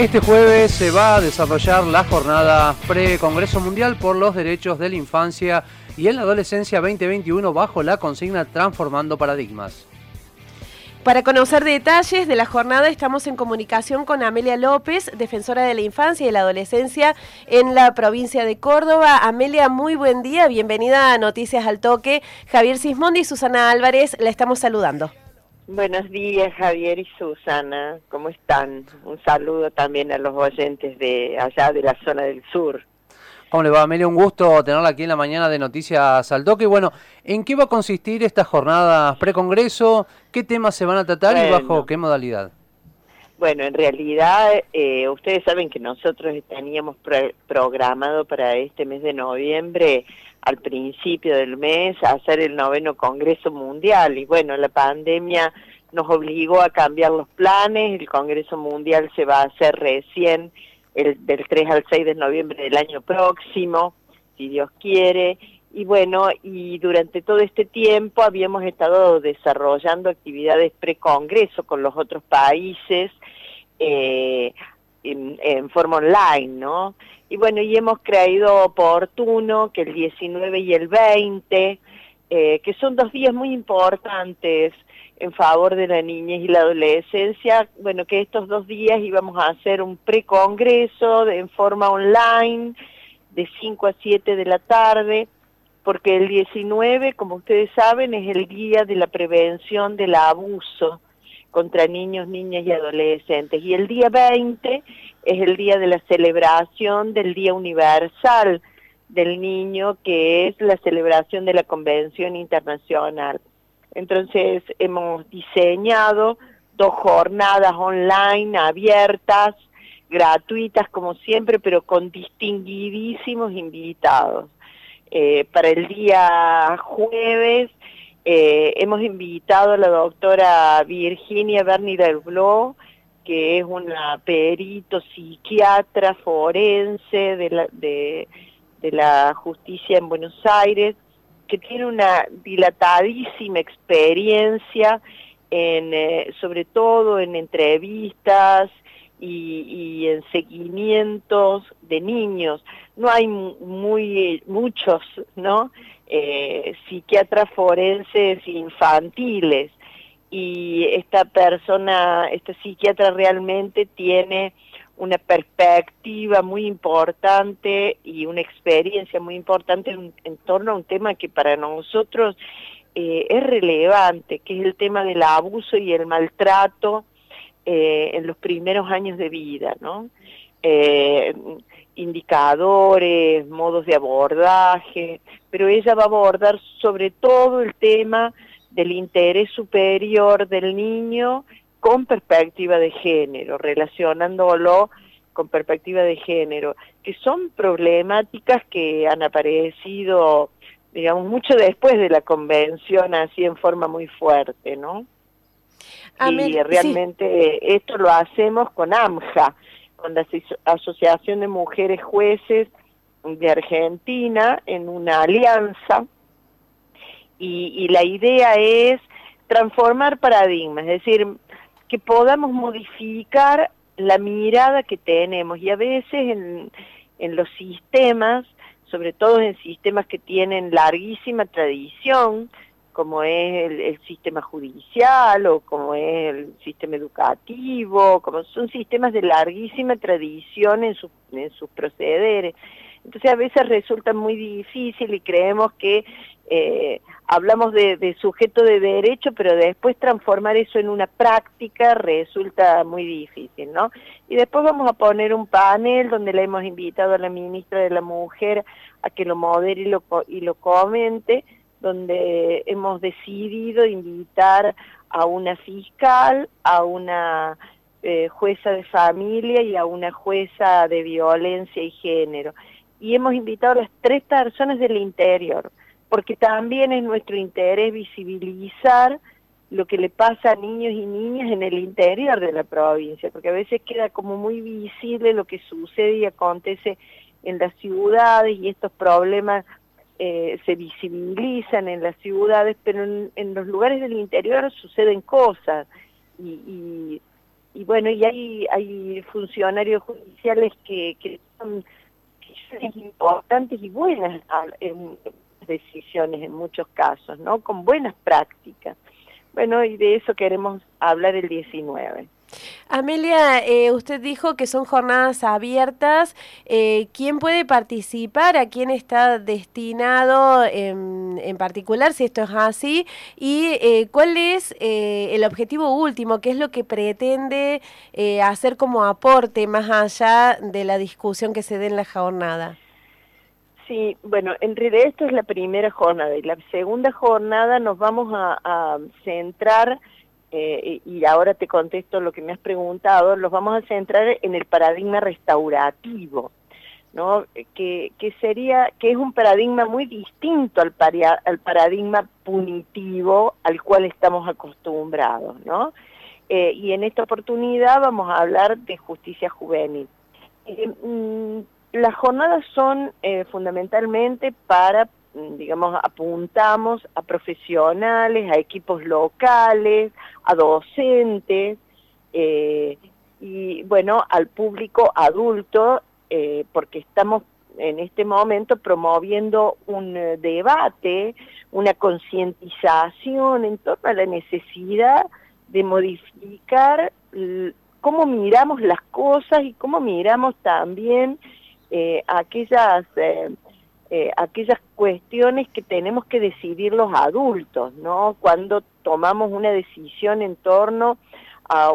Este jueves se va a desarrollar la jornada pre-Congreso Mundial por los Derechos de la Infancia y en la Adolescencia 2021 bajo la consigna Transformando Paradigmas. Para conocer detalles de la jornada estamos en comunicación con Amelia López, defensora de la infancia y la adolescencia en la provincia de Córdoba. Amelia, muy buen día, bienvenida a Noticias al Toque. Javier Sismondi y Susana Álvarez la estamos saludando. Buenos días, Javier y Susana. ¿Cómo están? Un saludo también a los oyentes de allá de la zona del sur. ¿Cómo le va, Amelia? Un gusto tenerla aquí en la mañana de Noticias al Toque. Bueno, ¿en qué va a consistir esta jornada precongreso? ¿Qué temas se van a tratar y bajo qué modalidad? Bueno, en realidad, eh, ustedes saben que nosotros teníamos programado para este mes de noviembre al principio del mes hacer el noveno Congreso Mundial. Y bueno, la pandemia nos obligó a cambiar los planes, el Congreso Mundial se va a hacer recién el, del 3 al 6 de noviembre del año próximo, si Dios quiere, y bueno, y durante todo este tiempo habíamos estado desarrollando actividades pre-congreso con los otros países eh, en, forma online, ¿no? Y bueno, y hemos creído oportuno que el 19 y el 20, eh, que son dos días muy importantes en favor de la niñez y la adolescencia, bueno, que estos dos días íbamos a hacer un precongreso en forma online de 5 a 7 de la tarde, porque el 19, como ustedes saben, es el día de la prevención del abuso contra niños, niñas y adolescentes. Y el día 20 es el día de la celebración del Día Universal del Niño, que es la celebración de la Convención Internacional. Entonces hemos diseñado dos jornadas online abiertas, gratuitas como siempre, pero con distinguidísimos invitados. Eh, para el día jueves eh, hemos invitado a la doctora Virginia Berni del que es una perito psiquiatra forense de la, de, la justicia en Buenos Aires, que tiene una dilatadísima experiencia en, eh, sobre todo en entrevistas y, en seguimientos de niños. No hay muy muchos, ¿no? Eh, psiquiatras forenses infantiles y esta persona, este psiquiatra realmente tiene una perspectiva muy importante y una experiencia muy importante en, torno a un tema que para nosotros eh, es relevante, que es el tema del abuso y el maltrato eh, en los primeros años de vida, ¿no? Eh, indicadores, modos de abordaje, pero ella va a abordar sobre todo el tema del interés superior del niño con perspectiva de género, relacionándolo con perspectiva de género, que son problemáticas que han aparecido, digamos, mucho después de la convención, así en forma muy fuerte, ¿no? Y realmente esto lo hacemos con AMJA, con la Asociación de Mujeres Jueces de Argentina, en una alianza. Y, la idea es transformar paradigmas, es decir, que podamos modificar la mirada que tenemos. Y a veces en, en los sistemas, sobre todo en sistemas que tienen larguísima tradición, como es el, sistema judicial o como es el sistema educativo, como son sistemas de larguísima tradición en, en sus procederes. Entonces a veces resulta muy difícil y creemos que eh, hablamos de, sujeto de derecho, pero después transformar eso en una práctica resulta muy difícil, ¿no? Y después vamos a poner un panel donde le hemos invitado a la ministra de la Mujer a que lo modere y lo, y lo comente, donde hemos decidido invitar a una fiscal, a una eh, jueza de familia y a una jueza de violencia y género. Y hemos invitado a las tres personas del interior porque también es nuestro interés visibilizar lo que le pasa a niños y niñas en el interior de la provincia, porque a veces queda como muy visible lo que sucede y acontece en las ciudades y estos problemas eh, se visibilizan en las ciudades, pero en, los lugares del interior suceden cosas y, y bueno, y hay, hay funcionarios judiciales que, que son importantes y buenas en decisiones en muchos casos, ¿no? Con buenas prácticas. Bueno, y de eso queremos hablar el 19. Amelia, eh, usted dijo que son jornadas abiertas. Eh, ¿Quién puede participar? ¿A quién está destinado en, particular, si esto es así? ¿Y eh, cuál es el objetivo último? ¿Qué es lo que pretende hacer como aporte más allá de la discusión que se dé en la jornada? Sí, bueno, en realidad esta es la primera jornada y la segunda jornada nos vamos a centrar eh, y ahora te contesto lo que me has preguntado, los vamos a centrar en el paradigma restaurativo, ¿no? que, que sería, que es un paradigma muy distinto al, al paradigma punitivo al cual estamos acostumbrados, ¿no? Eh, y en esta oportunidad vamos a hablar de justicia juvenil. Eh, mm, las jornadas son fundamentalmente para digamos, apuntamos a profesionales, a equipos locales, a docentes eh, y, bueno, al público adulto, eh, porque estamos en este momento promoviendo un eh, debate, una concientización en torno a la necesidad de modificar cómo miramos las cosas y cómo miramos también aquellas eh, aquellas cuestiones que tenemos que decidir los adultos, ¿no? Cuando tomamos una decisión en torno a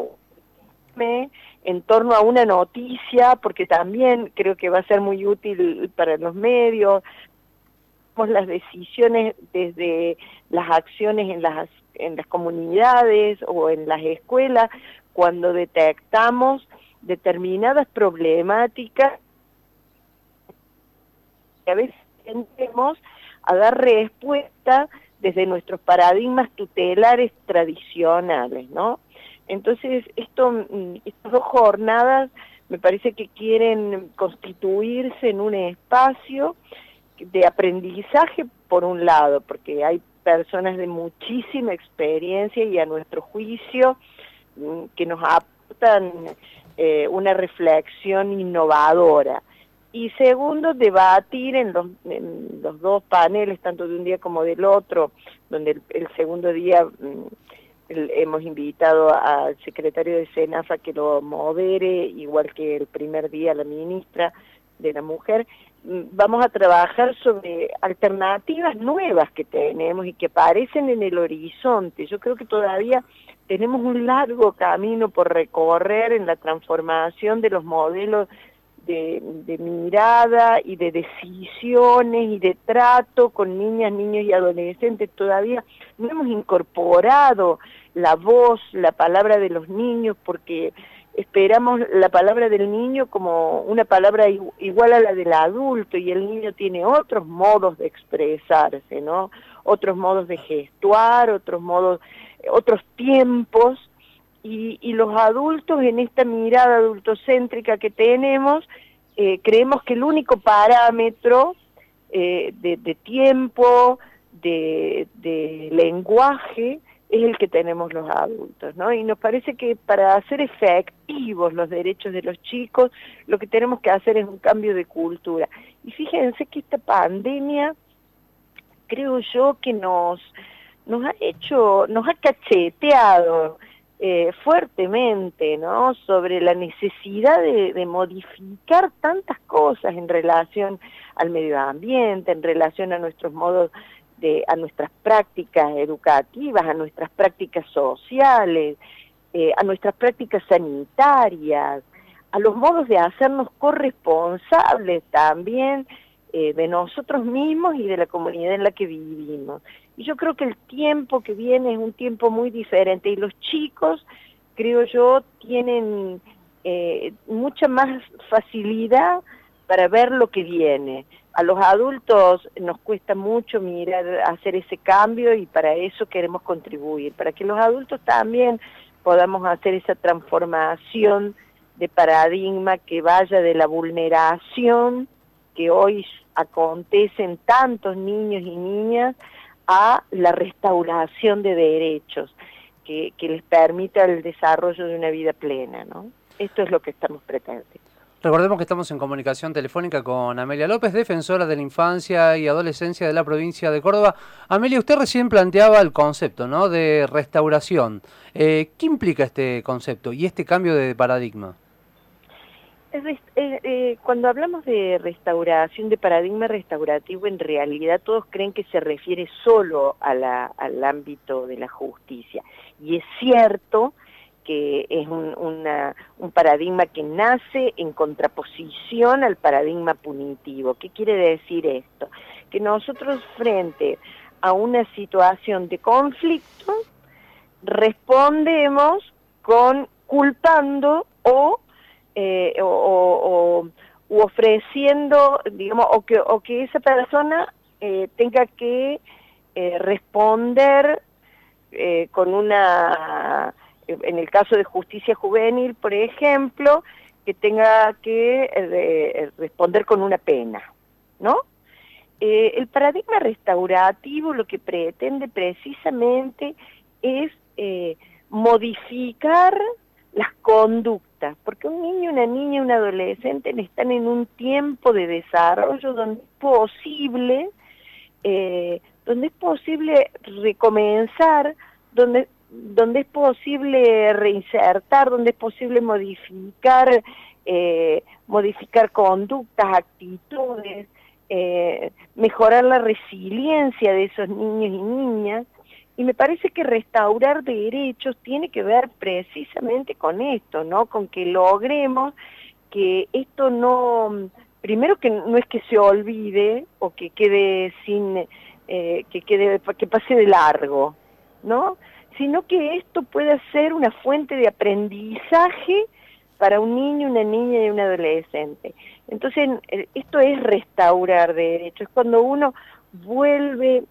en torno a una noticia, porque también creo que va a ser muy útil para los medios, las decisiones desde las acciones en las, en las comunidades o en las escuelas, cuando detectamos determinadas problemáticas a veces tendemos a dar respuesta desde nuestros paradigmas tutelares tradicionales, ¿no? Entonces, esto, mm, estas dos jornadas me parece que quieren constituirse en un espacio de aprendizaje por un lado, porque hay personas de muchísima experiencia y a nuestro juicio mm, que nos aportan eh, una reflexión innovadora y segundo, debatir en los, los dos paneles, tanto de un día como del otro, donde el, segundo día mm, hemos invitado al secretario de SENAFA que lo modere, igual que el primer día la ministra de la Mujer, mm, vamos a trabajar sobre alternativas nuevas que tenemos y que aparecen en el horizonte. Yo creo que todavía tenemos un largo camino por recorrer en la transformación de los modelos de, mirada y de decisiones y de trato con niñas, niños y adolescentes. Todavía no hemos incorporado la voz, la palabra de los niños, porque esperamos la palabra del niño como una palabra igual a la del adulto y el niño tiene otros modos de expresarse, ¿no? Otros modos de gestuar, otros modos, otros tiempos y, los adultos en esta mirada adultocéntrica que tenemos, eh, creemos que el único parámetro eh, de, tiempo, de, lenguaje, es el que tenemos los adultos, ¿no? Y nos parece que para hacer efectivos los derechos de los chicos, lo que tenemos que hacer es un cambio de cultura. Y fíjense que esta pandemia, creo yo que nos, nos ha hecho, nos ha cacheteado eh, fuertemente ¿no? sobre la necesidad de, modificar tantas cosas en relación al medio ambiente, en relación a nuestros modos de, a nuestras prácticas educativas, a nuestras prácticas sociales, eh, a nuestras prácticas sanitarias, a los modos de hacernos corresponsables también eh, de nosotros mismos y de la comunidad en la que vivimos. Yo creo que el tiempo que viene es un tiempo muy diferente y los chicos, creo yo, tienen eh, mucha más facilidad para ver lo que viene. A los adultos nos cuesta mucho mirar, hacer ese cambio y para eso queremos contribuir, para que los adultos también podamos hacer esa transformación de paradigma que vaya de la vulneración que hoy acontecen tantos niños y niñas a la restauración de derechos. que, les permita el desarrollo de una vida plena, ¿no? Esto es lo que estamos pretendiendo. Recordemos que estamos en comunicación telefónica con Amelia López, defensora de la infancia y adolescencia de la provincia de Córdoba. Amelia, usted recién planteaba el concepto ¿no? de restauración. Eh, ¿Qué implica este concepto y este cambio de paradigma? Eh, eh, cuando hablamos de restauración, de paradigma restaurativo, en realidad todos creen que se refiere solo al ámbito de la justicia. Y es cierto que es un, un paradigma que nace en contraposición al paradigma punitivo. ¿Qué quiere decir esto? Que nosotros frente a una situación de conflicto respondemos con culpando o, eh, o, ofreciendo, digamos, o que, o que esa persona eh, tenga que eh, responder con una en el caso de justicia juvenil, por ejemplo, que tenga que responder con una pena, ¿no? El paradigma restaurativo lo que pretende precisamente es modificar las conductas, porque un niño, una niña, un adolescente están en un tiempo de desarrollo donde es posible, donde es posible recomenzar, donde donde es posible reinsertar, donde es posible modificar, eh, modificar conductas, actitudes, eh, mejorar la resiliencia de esos niños y niñas. Y me parece que restaurar derechos tiene que ver precisamente con esto, ¿no? Con que logremos que esto no, primero que no es que se olvide o que quede sin, eh, que quede, que pase de largo, ¿no? sino que esto pueda ser una fuente de aprendizaje para un niño, una niña y un adolescente. Entonces, eh, esto es restaurar derechos, es cuando uno vuelve,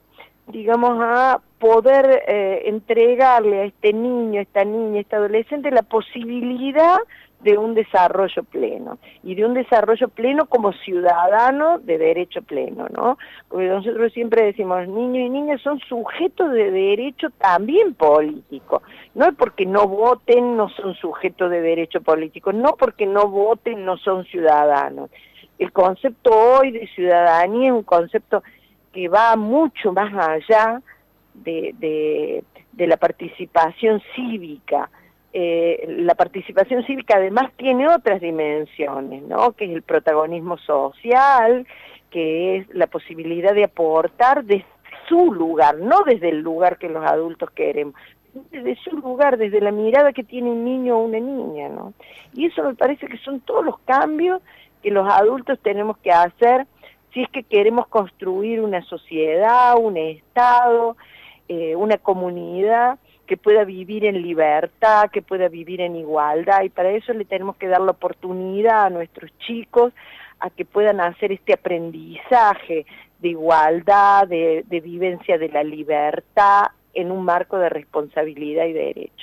digamos, a poder eh, entregarle a este niño, esta niña, este adolescente la posibilidad de un desarrollo pleno y de un desarrollo pleno como ciudadano de derecho pleno, ¿no? Porque nosotros siempre decimos, niños y niñas son sujetos de derecho también político, no es porque no voten no son sujetos de derecho político, no porque no voten no son ciudadanos. El concepto hoy de ciudadanía es un concepto que va mucho más allá de, de, la participación cívica, eh, la participación cívica además tiene otras dimensiones, ¿no? que es el protagonismo social, que es la posibilidad de aportar desde su lugar, no desde el lugar que los adultos queremos, desde su lugar, desde la mirada que tiene un niño o una niña. ¿no? Y eso me parece que son todos los cambios que los adultos tenemos que hacer si es que queremos construir una sociedad, un Estado, eh, una comunidad que pueda vivir en libertad, que pueda vivir en igualdad y para eso le tenemos que dar la oportunidad a nuestros chicos a que puedan hacer este aprendizaje de igualdad, de, de vivencia de la libertad en un marco de responsabilidad y derecho.